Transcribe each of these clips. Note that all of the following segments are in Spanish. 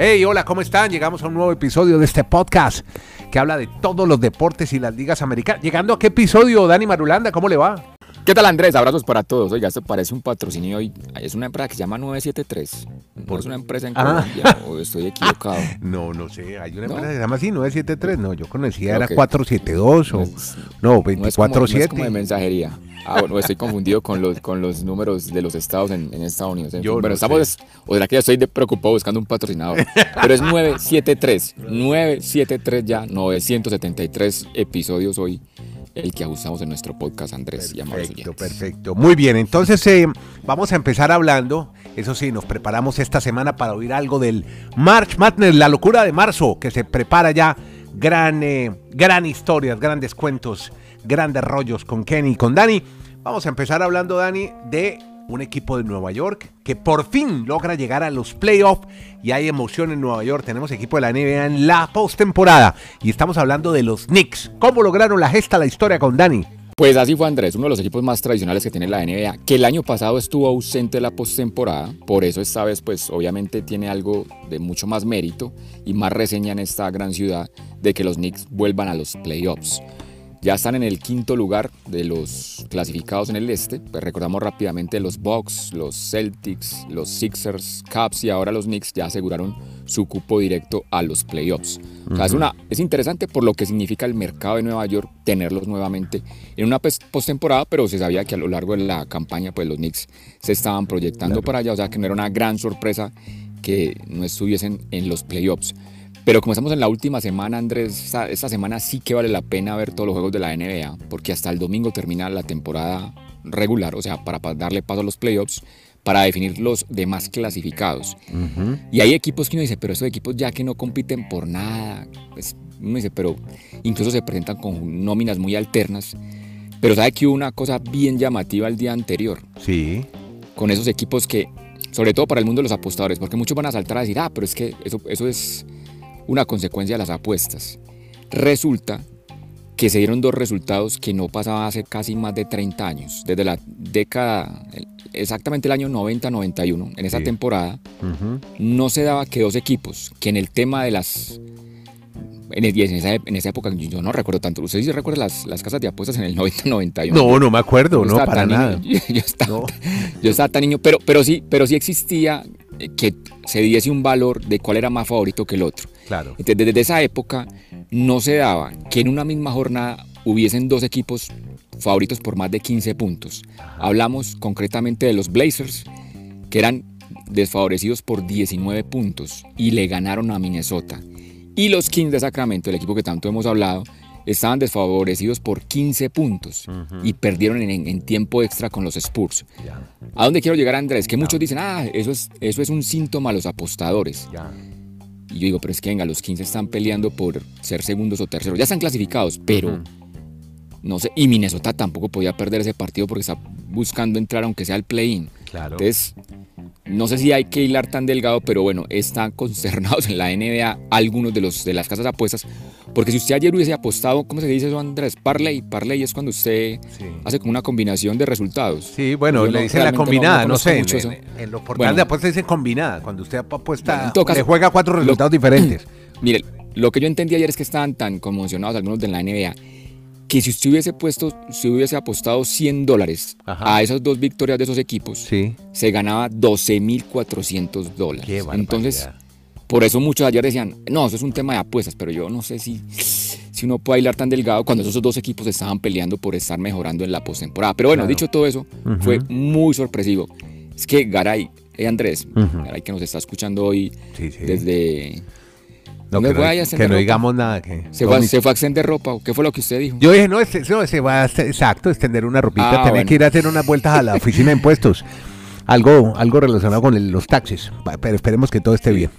Hey, hola, ¿cómo están? Llegamos a un nuevo episodio de este podcast que habla de todos los deportes y las ligas americanas. Llegando a qué episodio, Dani Marulanda, ¿cómo le va? ¿Qué tal Andrés? Abrazos para todos. Oiga, esto parece un patrocinio hoy. Es una empresa que se llama 973. ¿No es una empresa en Ah. Colombia o estoy equivocado? No, no sé, hay una ¿No? empresa que se llama así, 973, no, yo conocía, era Ok. 472 o, No es- no, No es como, de 247. mensajería. Ah, bueno, estoy confundido con los, con los números de los estados en, en Estados Unidos. En Yo fin, bueno, no estamos, o será que ya estoy de- preocupado buscando un patrocinador. Pero es 973, 973 ya, 973 episodios hoy, el que ajustamos en nuestro podcast, Andrés Perfecto, perfecto. Muy bien, entonces eh, vamos a empezar hablando. Eso sí, nos preparamos esta semana para oír algo del March Madness, la locura de marzo, que se prepara ya. Gran, eh, gran historias, grandes cuentos, grandes rollos con Kenny y con Dani. Vamos a empezar hablando, Dani, de un equipo de Nueva York que por fin logra llegar a los playoffs y hay emoción en Nueva York. Tenemos equipo de la NBA en la postemporada y estamos hablando de los Knicks. ¿Cómo lograron la gesta, la historia con Dani? Pues así fue Andrés, uno de los equipos más tradicionales que tiene la NBA, que el año pasado estuvo ausente de la postemporada, por eso esta vez pues obviamente tiene algo de mucho más mérito y más reseña en esta gran ciudad de que los Knicks vuelvan a los playoffs. Ya están en el quinto lugar de los clasificados en el este. Pues recordamos rápidamente los Bucks, los Celtics, los Sixers, Caps y ahora los Knicks ya aseguraron su cupo directo a los playoffs. O sea, es, una, es interesante por lo que significa el mercado de Nueva York tenerlos nuevamente en una postemporada, pero se sabía que a lo largo de la campaña pues los Knicks se estaban proyectando para allá, o sea que no era una gran sorpresa que no estuviesen en los playoffs. Pero como estamos en la última semana, Andrés, esta, esta semana sí que vale la pena ver todos los juegos de la NBA, porque hasta el domingo termina la temporada regular, o sea, para pa- darle paso a los playoffs, para definir los demás clasificados. Y hay equipos que uno dice, pero esos equipos ya que no compiten por nada, pues uno dice, pero incluso se presentan con nóminas muy alternas. Pero sabe que hubo una cosa bien llamativa el día anterior, Sí. con esos equipos que, sobre todo para el mundo de los apostadores, porque muchos van a saltar a decir, ah, pero es que eso, eso es una consecuencia de las apuestas. Resulta que se dieron dos resultados que no pasaban hace casi más de 30 años, desde la década, exactamente el año 90-91, en esa Sí. temporada, no se daba que dos equipos, que en el tema de las... En, el- en esa, en esa época, yo no recuerdo tanto. ¿Ustedes sí recuerdan las, las casas de apuestas en el 90-91? No, no me acuerdo, no, para nada. niño, Yo, yo estaba, No. yo estaba tan niño, pero, pero, sí, pero sí existía que se diese un valor de cuál era más favorito que el otro. Claro. Entonces, desde esa época no se daba que en una misma jornada hubiesen dos equipos favoritos por más de 15 puntos. Hablamos concretamente de los Blazers, que eran desfavorecidos por 19 puntos y le ganaron a Minnesota. Y los Kings de Sacramento, el equipo que tanto hemos hablado, estaban desfavorecidos por 15 puntos y perdieron en, en tiempo extra con los Spurs. ¿A dónde quiero llegar, Andrés? Que muchos dicen, ah, eso es, eso es un síntoma a los apostadores. ya. Y yo digo, pero es que venga, los 15 están peleando por ser segundos o terceros. Ya están clasificados, pero no sé. Y Minnesota tampoco podía perder ese partido porque está buscando entrar, aunque sea al play-in. Claro. Entonces, no sé si hay que hilar tan delgado, pero bueno, están consternados en la NBA algunos de, los, de las casas de apuestas. Porque si usted ayer hubiese apostado, ¿cómo se dice eso, Andrés? Parlay. Parlay es cuando usted Sí. hace como una combinación de resultados. Sí, bueno, Yo le no- dicen la combinada, no sé. En, en- en los portales Bueno. de apuestas dicen combinada. Cuando usted apuesta, Bueno, caso, le juega cuatro lo- resultados diferentes. Mire, lo que yo entendí ayer es que estaban tan conmocionados algunos de la NBA que si usted hubiese puesto, si hubiese apostado 100 dólares Ajá. a esas dos victorias de esos equipos, Sí. se ganaba 12.400 dólares. Entonces, por eso muchos ayer decían, no, eso es un tema de apuestas, pero yo no sé si, si uno puede hilar tan delgado cuando esos dos equipos estaban peleando por estar mejorando en la postemporada. Pero bueno, Claro. dicho todo eso, fue muy sorpresivo. Es que Garay, eh, Andrés. Garay que nos está escuchando hoy Sí, sí. desde... No, ¿Dónde que no, que no ropa? digamos nada. Que ¿Se fue, a- se fue a extender ropa o qué fue lo que usted dijo? Yo dije, no, este, no, se va a, exacto, extender una ropita, Ah, tener bueno. que ir a hacer unas vueltas a la oficina de impuestos. Algo, algo relacionado con el- los taxes, pa- pero esperemos que todo esté bien.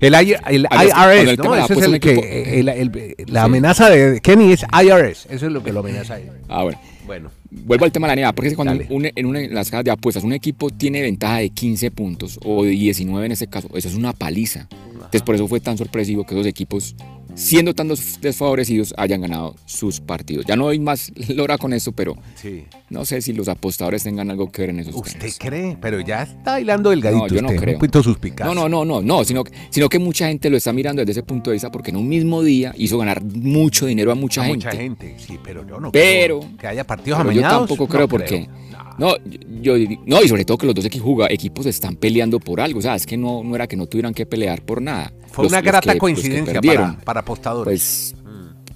El, I- el Ah, IRS, el tema ¿no? Eso es apuesta el que, equipo- el- el- la Sí. amenaza de Kenny es IRS, eso es lo que lo amenaza a él. Ah, bueno. Bueno, Vuelvo al tema de la NBA, porque es que cuando un- en una, en las casas de apuestas un equipo tiene ventaja de 15 puntos o de 19 en este caso, eso es una paliza. Entonces por eso fue tan sorpresivo que esos equipos siendo tan desfavorecidos, hayan ganado sus partidos. Ya no hay más lora con eso, pero Sí. no sé si los apostadores tengan algo que ver en esos ¿Usted cree? Pero ya está bailando delgadito No, yo no usted, creo. un poquito suspicaz. No, no, no, no, no, sino, sino que mucha gente lo está mirando desde ese punto de vista porque en un mismo día hizo ganar mucho dinero a mucha A gente. mucha gente, sí, pero yo no Pero- creo que haya partidos Pero yo amañados. tampoco no creo porque no, yo, yo- no y sobre todo que los dos equipos, están peleando por algo, o sea, es que no, no era que no tuvieran que pelear por nada. Fue Los- una grata que- coincidencia para, para apostadores. pues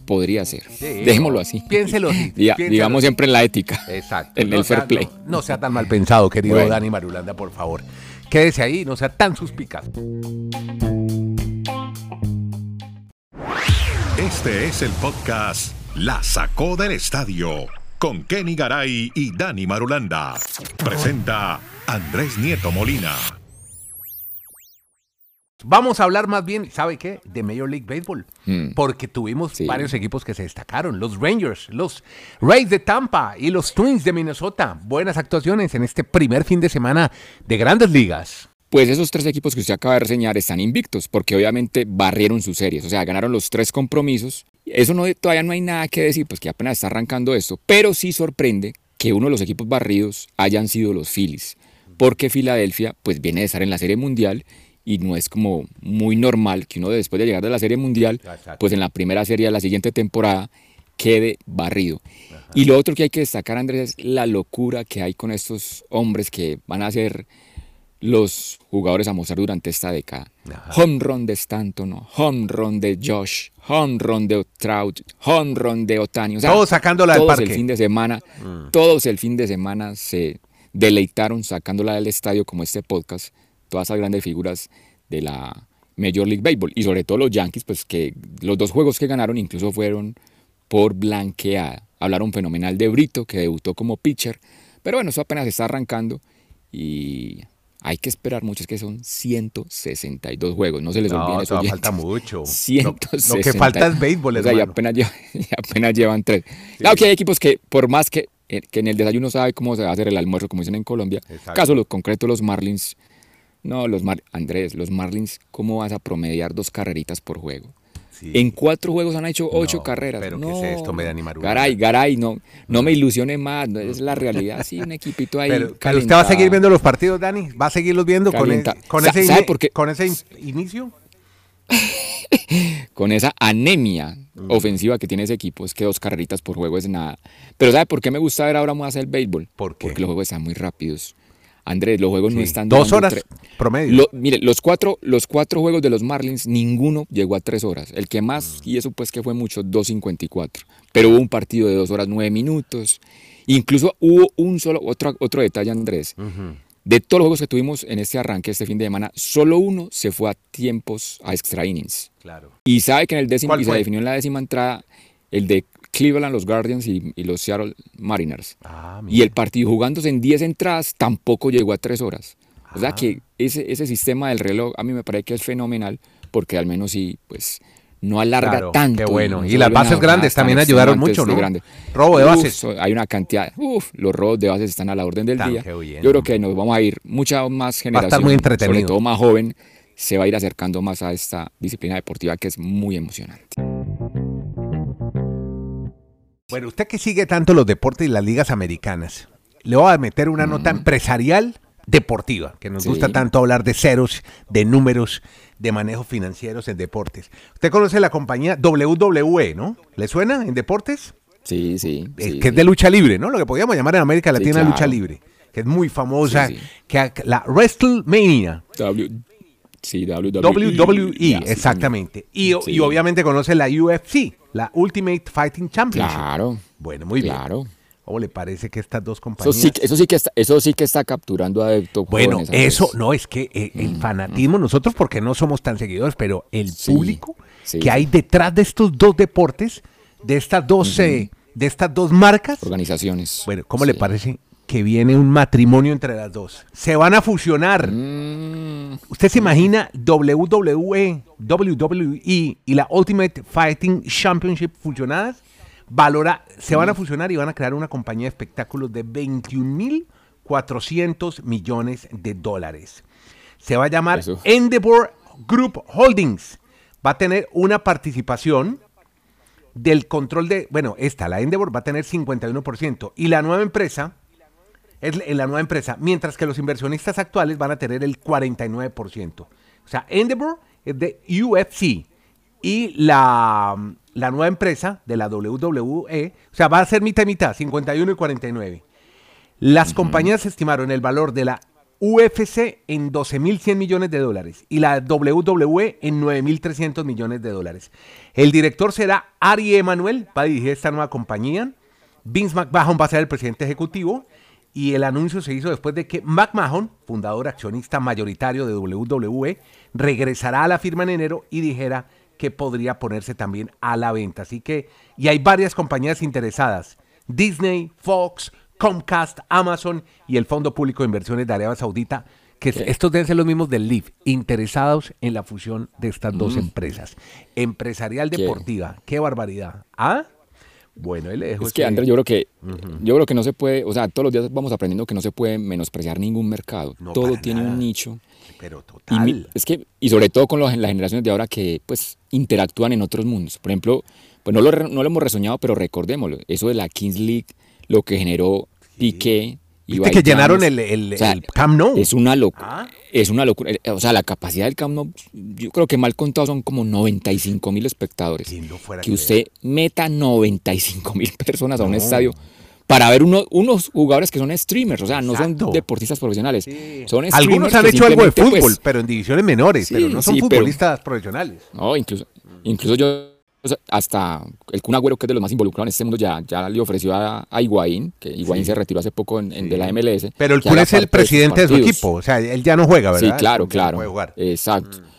podría ser. Sí, Dejémoslo así. Piénselo así. Diga- piénselo digamos siempre en la ética. Exacto. En el sea- fair play. No, no sea tan mal pensado, querido Bueno. Dani Marulanda, por favor. Quédese ahí, no sea tan suspicaz. Este es el podcast La Sacó del Estadio con Kenny Garay y Dani Marulanda. Presenta Andrés Nieto Molina. Vamos a hablar más bien, ¿sabe qué? De Major League Baseball. Mm. Porque tuvimos Sí. varios equipos que se destacaron. Los Rangers, los Rays de Tampa y los Twins de Minnesota. Buenas actuaciones en este primer fin de semana de grandes ligas. Pues esos tres equipos que usted acaba de reseñar están invictos, porque obviamente barrieron sus series, o sea, ganaron los tres compromisos. Eso no, todavía no hay nada que decir, pues que apenas está arrancando esto, pero sí sorprende que uno de los equipos barridos hayan sido los Phillies, porque Filadelfia pues viene de estar en la Serie Mundial y no es como muy normal que uno después de llegar de la Serie Mundial, pues en la primera serie de la siguiente temporada quede barrido. Y lo otro que hay que destacar, Andrés, es la locura que hay con estos hombres que van a ser los jugadores a mostrar durante esta década. Ajá. Home run de Stanton, home run de Josh, home run de Trout, home run de Otani. O sea, Todos sacándola del todos parque. el fin de semana, todos el fin de semana se deleitaron sacándola del estadio como este podcast, todas esas grandes figuras de la Major League Baseball y sobre todo los Yankees, pues que los dos juegos que ganaron incluso fueron por blanqueada. Hablaron fenomenal de Brito, que debutó como pitcher, pero bueno, eso apenas está arrancando y hay que esperar mucho, es que son 162 juegos, no se les olvide No, eso. falta mucho. Lo, lo 160. que falta es béisbol, O sea, y hermano. apenas, llevan, y apenas llevan tres. Claro que hay equipos que, por más que, eh, que en el desayuno sabe cómo se va a hacer el almuerzo, como dicen en Colombia, Exacto. caso los concretos, los Marlins, no, los Mar Andrés, los Marlins, ¿cómo vas a promediar dos carreritas por juego? Sí. En cuatro juegos han hecho ocho No, carreras. pero ¿qué no, es esto, me da. Garay, Garay, no, no me ilusione más, no, es la realidad. Sí, un equipito ahí. Pero, pero usted va a seguir viendo los partidos, Dani. ¿Va a seguirlos viendo con, e- con ese, ¿sabe ini- por qué? con ese in- inicio? con esa anemia ofensiva que tiene ese equipo, es que dos carreritas por juego es nada. Pero ¿sabe por qué me gusta ver ahora más el béisbol? ¿Por qué? Porque los juegos están muy rápidos. Andrés, los juegos no están Dos horas tre- promedio. Lo- mire, los cuatro, los cuatro juegos de los Marlins, ninguno llegó a tres horas. El que más, Mm. y eso pues que fue mucho, 2.54. Pero hubo un partido de dos horas nueve minutos. Incluso hubo un solo, otro, otro detalle, Andrés. De todos los juegos que tuvimos en este arranque, este fin de semana, solo uno se fue a tiempos, a extra innings. Claro. Y sabe que en el décimo, ¿Cuál y se definió en la décima entrada, el de Cleveland, los Guardians y, y los Seattle Mariners. Ah, Y el partido jugándose en 10 entradas tampoco llegó a 3 horas. O sea Ah. que ese, ese sistema del reloj a mí me parece que es fenomenal porque al menos sí, pues no alarga Claro, tanto. qué bueno. no Y las bases grandes también ayudaron mucho, de ¿no? grande. Robo de bases. hay una cantidad. Uf, los robos de bases están a la orden del Tan día. bien. Yo creo que nos vamos a ir mucha más generación, muy entretenido. sobre todo más joven, se va a ir acercando más a esta disciplina deportiva que es muy emocionante. Bueno, usted que sigue tanto los deportes y las ligas americanas, le voy a meter una nota empresarial deportiva, que nos Sí. gusta tanto hablar de ceros, de números, de manejos financieros en deportes. Usted conoce la compañía WWE, ¿no? ¿Le suena en deportes? Sí, sí. Eh, sí, que es de lucha libre, ¿no? Lo que podríamos llamar en América Latina claro. lucha libre, que es muy famosa, que la WrestleMania, W- sí, WWE. WWE, exactamente. Y obviamente conoce la UFC, la Ultimate Fighting. Championship. Claro. Bueno, muy bien. claro. ¿Cómo le parece que estas dos Eso compañías... sí, eso, sí que está, eso sí que está capturando adeptos. Bueno, eso no es que eh, el fanatismo, nosotros porque no somos tan seguidores, pero el Sí, público sí, que hay detrás de estos dos deportes, de estas dos, eh, de estas dos marcas, Organizaciones. bueno, ¿cómo le parece que viene un matrimonio entre las dos? Se van a fusionar. Mm, ¿Usted se imagina WWE, WWE y la Ultimate Fighting Championship fusionadas? Valora, se van a fusionar y van a crear una compañía de espectáculos de 21.400 millones de dólares. Se va a llamar Eso. Endeavor Group Holdings. va a tener una participación del control de, bueno, esta, la Endeavor va a tener 51% y la nueva empresa es la nueva empresa, mientras que los inversionistas actuales van a tener el 49%. O sea, Endeavor es de UFC y la, la nueva empresa de la WWE, o sea, va a ser mitad y mitad, 51 y 49. Las compañías estimaron el valor de la UFC en 12.100 millones de dólares y la WWE en 9.300 millones de dólares. El director será Ari Emanuel, va a dirigir esta nueva compañía. Vince McMahon va a ser el presidente ejecutivo y el anuncio se hizo después de que McMahon, fundador accionista mayoritario de WWE, regresará a la firma en enero y dijera que podría ponerse también a la venta. Así que, y hay varias compañías interesadas, Disney, Fox, Comcast, Amazon y el Fondo Público de Inversiones de Arabia Saudita, que estos deben ser los mismos del LIF, interesados en la fusión de estas dos mm. empresas. Empresarial deportiva, qué, barbaridad. ¿Ah? Bueno, él Es que, Andrés, yo creo que, yo creo que no se puede, o sea, todos los días vamos aprendiendo que no se puede menospreciar ningún mercado. Todo tiene un nicho. Pero total. Y, es que, y sobre todo con los, las generaciones de ahora que, pues, interactúan en otros mundos. Por ejemplo, pues no lo, no lo hemos resoñado, pero recordémoslo. Eso de la Kings League lo que generó Piqué. Y que llenaron el, el, Camp Nou. Es una locura. Ah. Es una locura. O sea, la capacidad del Camp Nou, yo creo que mal contado son como 95 mil espectadores. que usted meta 95 mil personas a un estadio para ver unos jugadores que son streamers, o sea, no son deportistas profesionales. Son Algunos han hecho algo de fútbol, pues, pero en divisiones menores, pero no son futbolistas profesionales. No, incluso, incluso yo hasta el Kun Agüero, que es de los más involucrados en este mundo, ya, ya le ofreció a, a Higuaín, que Higuaín se retiró hace poco en, de la MLS. Pero el Kun es el presidente de, su equipo, o sea, él ya no juega, ¿verdad? Sí, claro, claro. Exacto. Mm.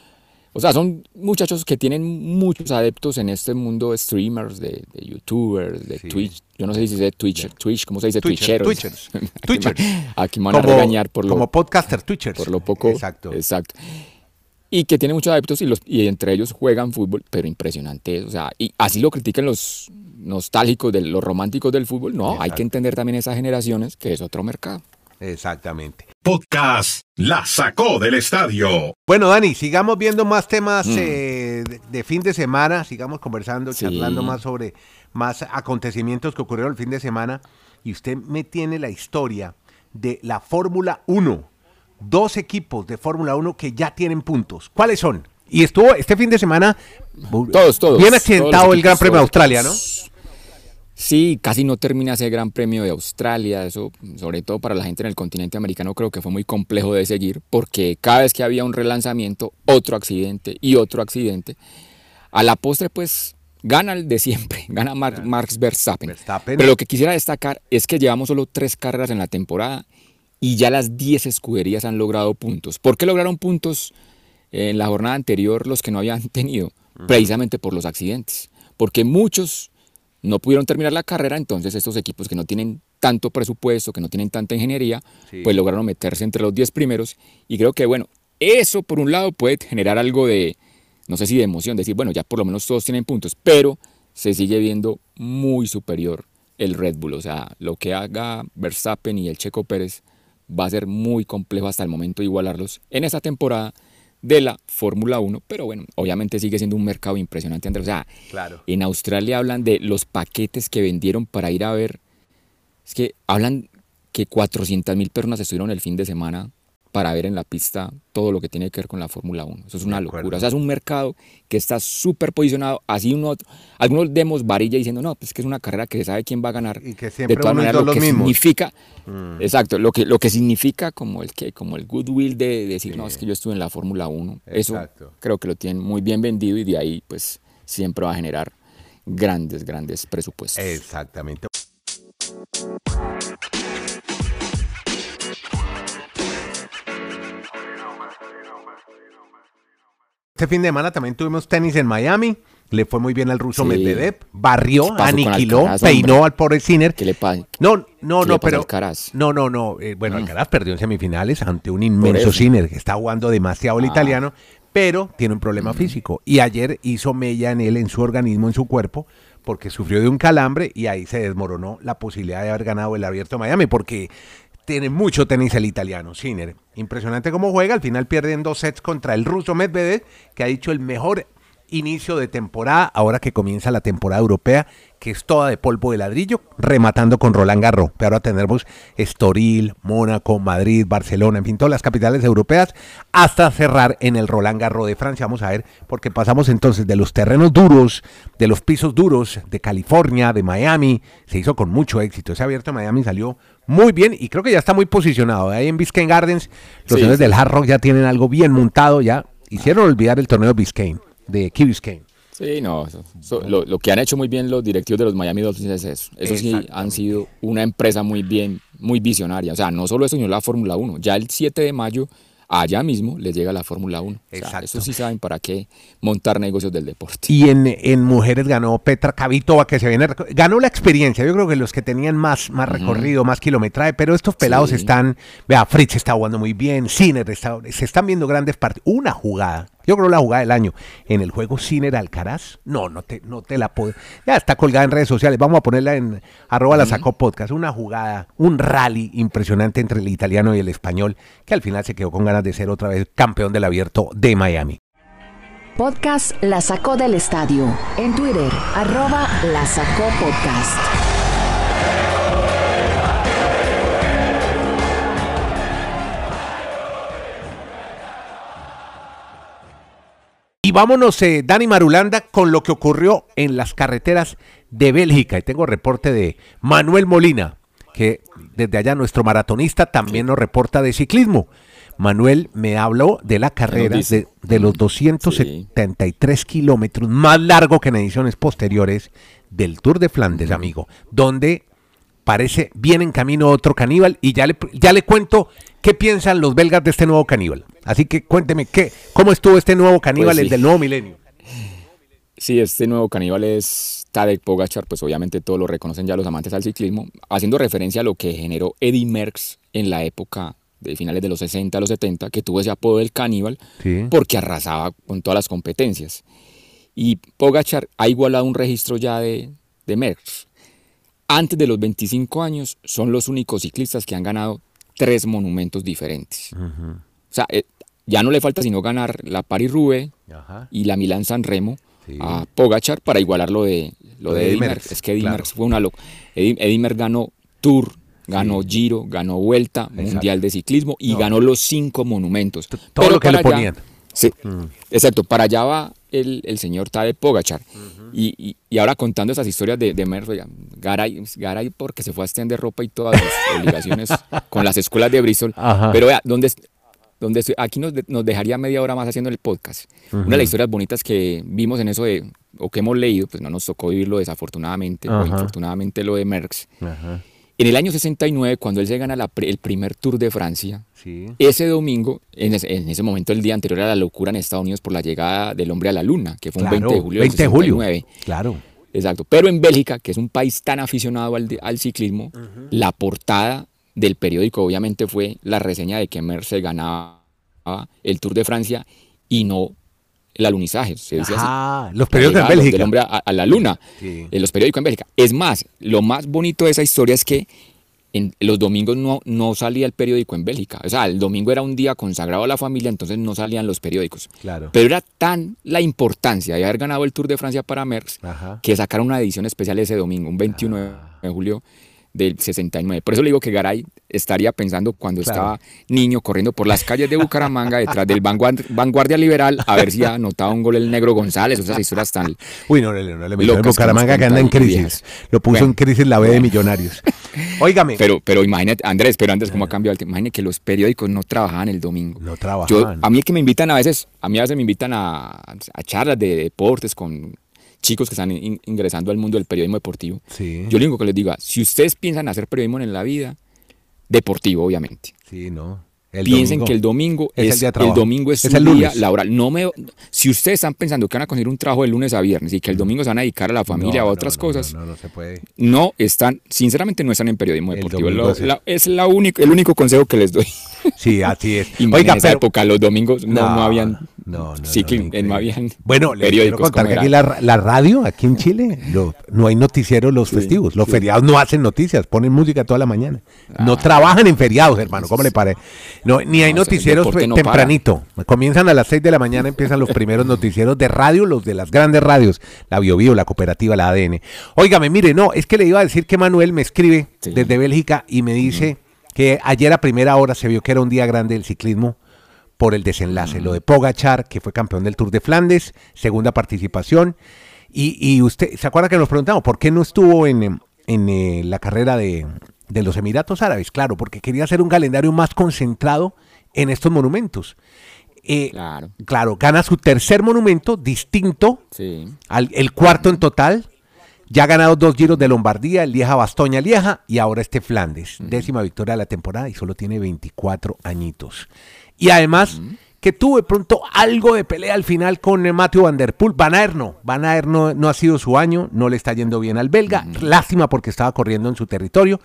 O sea, son muchachos que tienen muchos adeptos en este mundo de streamers, de, youtubers, de Twitch. Yo no sé si se dice Twitch, Twitch, ¿cómo se dice? Twitcheros. Twitchers. Twitchers. Aquí me van a regañar por lo... Como podcaster, Twitchers. Por lo poco. Exacto. Exacto y que tiene muchos adeptos y, los, y entre ellos juegan fútbol, pero impresionante. O sea, y así lo critican los nostálgicos, de, los románticos del fútbol. No, hay que entender también esas generaciones que es otro mercado. Exactamente. Podcast La sacó del estadio. Bueno, Dani, sigamos viendo más temas mm. eh, de, fin de semana, sigamos conversando, charlando más sobre más acontecimientos que ocurrieron el fin de semana. Y usted me tiene la historia de la Fórmula 1 dos equipos de Fórmula 1 que ya tienen puntos. ¿Cuáles son? Y estuvo este fin de semana todos, todos, bien accidentado el Gran Premio de Australia, ¿no? Sí, casi no termina ese Gran Premio de Australia. Eso, sobre todo para la gente en el continente americano, creo que fue muy complejo de seguir, porque cada vez que había un relanzamiento, otro accidente y otro accidente. A la postre, pues gana el de siempre, gana Marx Verstappen. Verstappen. Pero lo que quisiera destacar es que llevamos solo tres carreras en la temporada y ya las 10 escuderías han logrado puntos. ¿Por qué lograron puntos en la jornada anterior los que no habían tenido? Precisamente por los accidentes. Porque muchos no pudieron terminar la carrera, entonces estos equipos que no tienen tanto presupuesto, que no tienen tanta ingeniería, pues lograron meterse entre los 10 primeros. Y creo que, bueno, eso por un lado puede generar algo de, no sé si de emoción, decir, bueno, ya por lo menos todos tienen puntos, pero se sigue viendo muy superior el Red Bull. O sea, lo que haga Verstappen y el Checo Pérez va a ser muy complejo hasta el momento igualarlos en esa temporada de la Fórmula 1, pero bueno, obviamente sigue siendo un mercado impresionante, Andrés. O sea, claro. en Australia hablan de los paquetes que vendieron para ir a ver, es que hablan que 400 mil personas estuvieron el fin de semana para ver en la pista todo lo que tiene que ver con la Fórmula 1. Eso es una locura. O sea, es un mercado que está súper posicionado. Así uno, algunos demos varilla diciendo, no, pues que es una carrera que se sabe quién va a ganar. Y que siempre de todas maneras, lo que significa, mm. exacto, lo que, lo que significa como el, que, como el goodwill de, decir, no, es que yo estuve en la Fórmula 1. Eso creo que lo tienen muy bien vendido y de ahí, pues, siempre va a generar grandes, grandes presupuestos. Exactamente. Este fin de semana también tuvimos tenis en Miami. Le fue muy bien al ruso Medvedev. Barrió, aniquiló, peinó al pobre Sinner. ¿Qué le pasa? No, no, no, pero. No, no, no. Eh, bueno, mm. Alcaraz perdió en semifinales ante un inmenso Sinner que está jugando demasiado el ah. italiano, pero tiene un problema mm. físico. Y ayer hizo mella en él, en su organismo, en su cuerpo, porque sufrió de un calambre y ahí se desmoronó la posibilidad de haber ganado el abierto de Miami, porque tiene mucho tenis el italiano, Sinner. Impresionante cómo juega, al final pierden dos sets contra el ruso Medvedev, que ha dicho el mejor inicio de temporada, ahora que comienza la temporada europea, que es toda de polvo de ladrillo, rematando con Roland Garros. Pero ahora tendremos Estoril, Mónaco, Madrid, Barcelona, en fin, todas las capitales europeas, hasta cerrar en el Roland Garros de Francia. Vamos a ver, porque pasamos entonces de los terrenos duros, de los pisos duros de California, de Miami, se hizo con mucho éxito. Ese abierto de Miami salió muy bien y creo que ya está muy posicionado. Ahí en Biscayne Gardens, los señores del Hard Rock ya tienen algo bien montado, ya hicieron olvidar el torneo Biscayne, de Key Biscayne. Sí, no, lo, que han hecho muy bien los directivos de los Miami Dolphins es eso. Eso sí, han sido una empresa muy bien, muy visionaria. O sea, no solo eso, sino la Fórmula 1. Ya el 7 de mayo allá mismo les llega la Fórmula 1. Exacto. eso sí saben para qué montar negocios del deporte. Y en, mujeres ganó Petra Kavitova, que se viene, ganó la experiencia. Yo creo que los que tenían más, más recorrido, más kilometraje, pero estos pelados están, vea, Fritz está jugando muy bien, Sinner se están viendo grandes partidos. Una jugada yo creo la jugada del año. En el juego Ciner Alcaraz, no, no te, no te la puedo. Ya está colgada en redes sociales. Vamos a ponerla en arroba la sacó podcast. Una jugada, un rally impresionante entre el italiano y el español, que al final se quedó con ganas de ser otra vez campeón del abierto de Miami. Podcast La Sacó del Estadio. En Twitter, arroba la sacó podcast. Vámonos, eh, Dani Marulanda, con lo que ocurrió en las carreteras de Bélgica. Y tengo reporte de Manuel Molina, que desde allá nuestro maratonista también nos reporta de ciclismo. Manuel me habló de la carrera de, los 273 kilómetros, más largo que en ediciones posteriores del Tour de Flandes, amigo, donde parece bien en camino otro caníbal y ya le, ya le cuento qué piensan los belgas de este nuevo caníbal. Así que cuénteme, ¿qué, ¿cómo estuvo este nuevo caníbal, pues del nuevo milenio? Sí, este nuevo caníbal es Tadej Pogachar, pues obviamente todos lo reconocen ya los amantes al ciclismo, haciendo referencia a lo que generó Eddie Merckx en la época de finales de los 60 a los 70, que tuvo ese apodo del caníbal, porque arrasaba con todas las competencias. Y Pogachar ha igualado un registro ya de, de Merckx. Antes de los 25 años, son los únicos ciclistas que han ganado tres monumentos diferentes. O sea, eh, ya no le falta sino ganar la Paris-Roubaix y la Milán-San Remo a Pogachar para igualar lo de, lo de Eddie Merckx. Es que Eddie Merckx fue una loca. Eddie, Merckx ganó Tour, ganó Giro, ganó Vuelta, Mundial de Ciclismo y ganó los cinco monumentos. Todo lo que le ponían. Sí, mm. exacto. Para allá va el, el señor Tade Pogachar. y, y, ahora contando esas historias de, de Merckx, Garay, Garay porque se fue a extender ropa y todas las obligaciones con las escuelas de Bristol. Pero vea, ¿dónde, donde aquí nos, nos, dejaría media hora más haciendo el podcast. Una de las historias bonitas que vimos en eso de, o que hemos leído, pues no nos tocó vivirlo desafortunadamente, o infortunadamente lo de Merckx. En el año 69, cuando él se gana el primer Tour de Francia, ese domingo, en ese, momento, el día anterior a la locura en Estados Unidos por la llegada del hombre a la luna, que fue un 20 de julio 20 de julio. Claro. Exacto. Pero en Bélgica, que es un país tan aficionado al, al ciclismo, la portada del periódico obviamente fue la reseña de que Merckx ganaba el Tour de Francia y no el alunizaje. ah, los periódicos en Bélgica. Del hombre a, la luna. en eh, los periódicos en Bélgica. Es más, lo más bonito de esa historia es que en los domingos no, no salía el periódico en Bélgica. O sea, el domingo era un día consagrado a la familia, entonces no salían los periódicos. Claro. Pero era tan la importancia de haber ganado el Tour de Francia para Merckx que sacaron una edición especial ese domingo, un 21 ah. de julio del 69. Por eso le digo que Garay estaría pensando cuando estaba niño corriendo por las calles de Bucaramanga detrás del Vanguardia Liberal a ver si anotaba un gol el negro González, o esas historias tan Uy, no, no, no, le Bucaramanga que anda en crisis. Lo puso en crisis la B de Millonarios. Óigame. Pero, pero imagínate, Andrés, pero antes cómo ha cambiado el tema. Imagínate que los periódicos no trabajaban el domingo. No trabajaban. a mí es que me invitan a veces, a mí a veces me invitan a, a charlas de deportes con chicos que están ingresando al mundo del periodismo deportivo. Yo lo único que les digo, si ustedes piensan hacer periodismo en la vida, deportivo obviamente. Sí, no. Piensen que el domingo es, el, domingo es, el día laboral. No me, si ustedes están pensando que van a conseguir un trabajo de lunes a viernes y que el domingo se van a dedicar a la familia o a otras cosas, no, no, se puede. No están, sinceramente no están en periodismo deportivo. es la único, el único consejo que les doy. Sí, así es. Oiga, en esa época los domingos no, habían No, no, sí, no, que no, habían Bueno, le quiero contar que aquí la, la radio, aquí en Chile, lo- no hay noticieros los festivos. Los feriados no hacen noticias, ponen música toda la mañana. No Ah. trabajan en feriados, hermano, ¿cómo le parece? No, ni hay No, noticieros no para. tempranito. Comienzan a las 6 de la mañana, empiezan los primeros noticieros de radio, los de las grandes radios, la BioBio, la cooperativa, la ADN. Óigame, mire, no, es que le iba a decir que Manuel me escribe Sí. desde Bélgica y me dice que ayer a primera hora se vio que era un día grande del ciclismo por el desenlace. Lo de Pogachar, que fue campeón del Tour de Flandes, segunda participación. Y, y usted, ¿se acuerda que nos preguntamos por qué no estuvo en, en, eh, la carrera de, de los Emiratos Árabes? Claro, porque quería hacer un calendario más concentrado en estos monumentos. Eh, Claro. claro, gana su tercer monumento, distinto Sí. al, el cuarto en total. Ya ha ganado dos giros de Lombardía, el Lieja Bastoña Lieja y ahora este Flandes. Décima victoria de la temporada y solo tiene 24 añitos. Y además que tuvo de pronto algo de pelea al final con Matthew Van Der Poel. Van Aert no. Van Aert no, no ha sido su año, no le está yendo bien al belga. Lástima porque estaba corriendo en su territorio.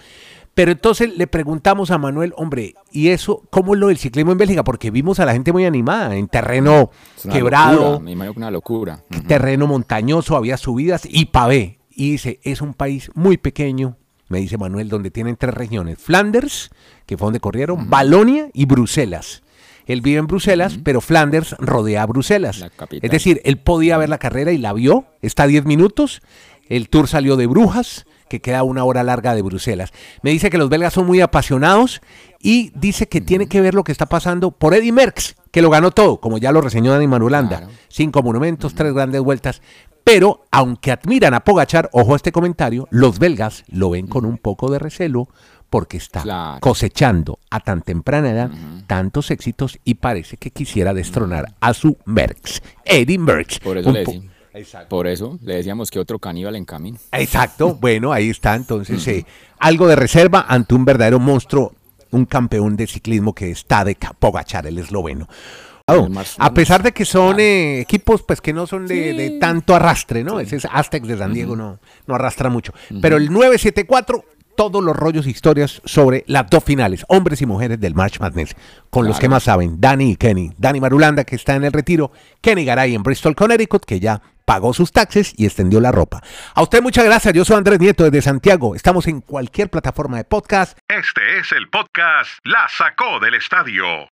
Pero entonces le preguntamos a Manuel, hombre, ¿y eso cómo es lo del ciclismo en Bélgica? Porque vimos a la gente muy animada, en terreno quebrado locura, me una locura. Terreno montañoso, había subidas y pavé. Y dice, es un país muy pequeño, me dice Manuel, donde tienen tres regiones. Flanders, que fue donde corrieron, Balonia y Bruselas. Él vive en Bruselas, pero Flanders rodea a Bruselas. Es decir, él podía ver la carrera y la vio, está a 10 minutos. El tour salió de Brujas, que queda una hora larga de Bruselas. Me dice que los belgas son muy apasionados y dice que tiene que ver lo que está pasando por Eddie Merckx, que lo ganó todo, como ya lo reseñó Dani Manulanda. Claro. Cinco monumentos, tres grandes vueltas. Pero, aunque admiran a Pogachar, ojo a este comentario, los belgas lo ven con un poco de recelo porque está Claro. cosechando a tan temprana edad tantos éxitos y parece que quisiera destronar a su Merckx, Eddie Merckx. Por eso, le decimos, por eso le decíamos que otro caníbal en camino. Exacto, bueno, ahí está entonces eh, algo de reserva ante un verdadero monstruo, un campeón de ciclismo que está de Pogachar, el esloveno. Oh, a pesar de que son eh, equipos pues que no son de, de tanto arrastre, ¿no? Ese es Aztecs de San Diego, no, no arrastra mucho. Pero el 974, todos los rollos e historias sobre las dos finales, hombres y mujeres del March Madness, con los que más saben, Dani y Kenny. Dani Marulanda, que está en el retiro, Kenny Garay en Bristol, Connecticut, que ya pagó sus taxes y extendió la ropa. A usted muchas gracias, yo soy Andrés Nieto desde Santiago. Estamos en cualquier plataforma de podcast. Este es el podcast La Sacó del Estadio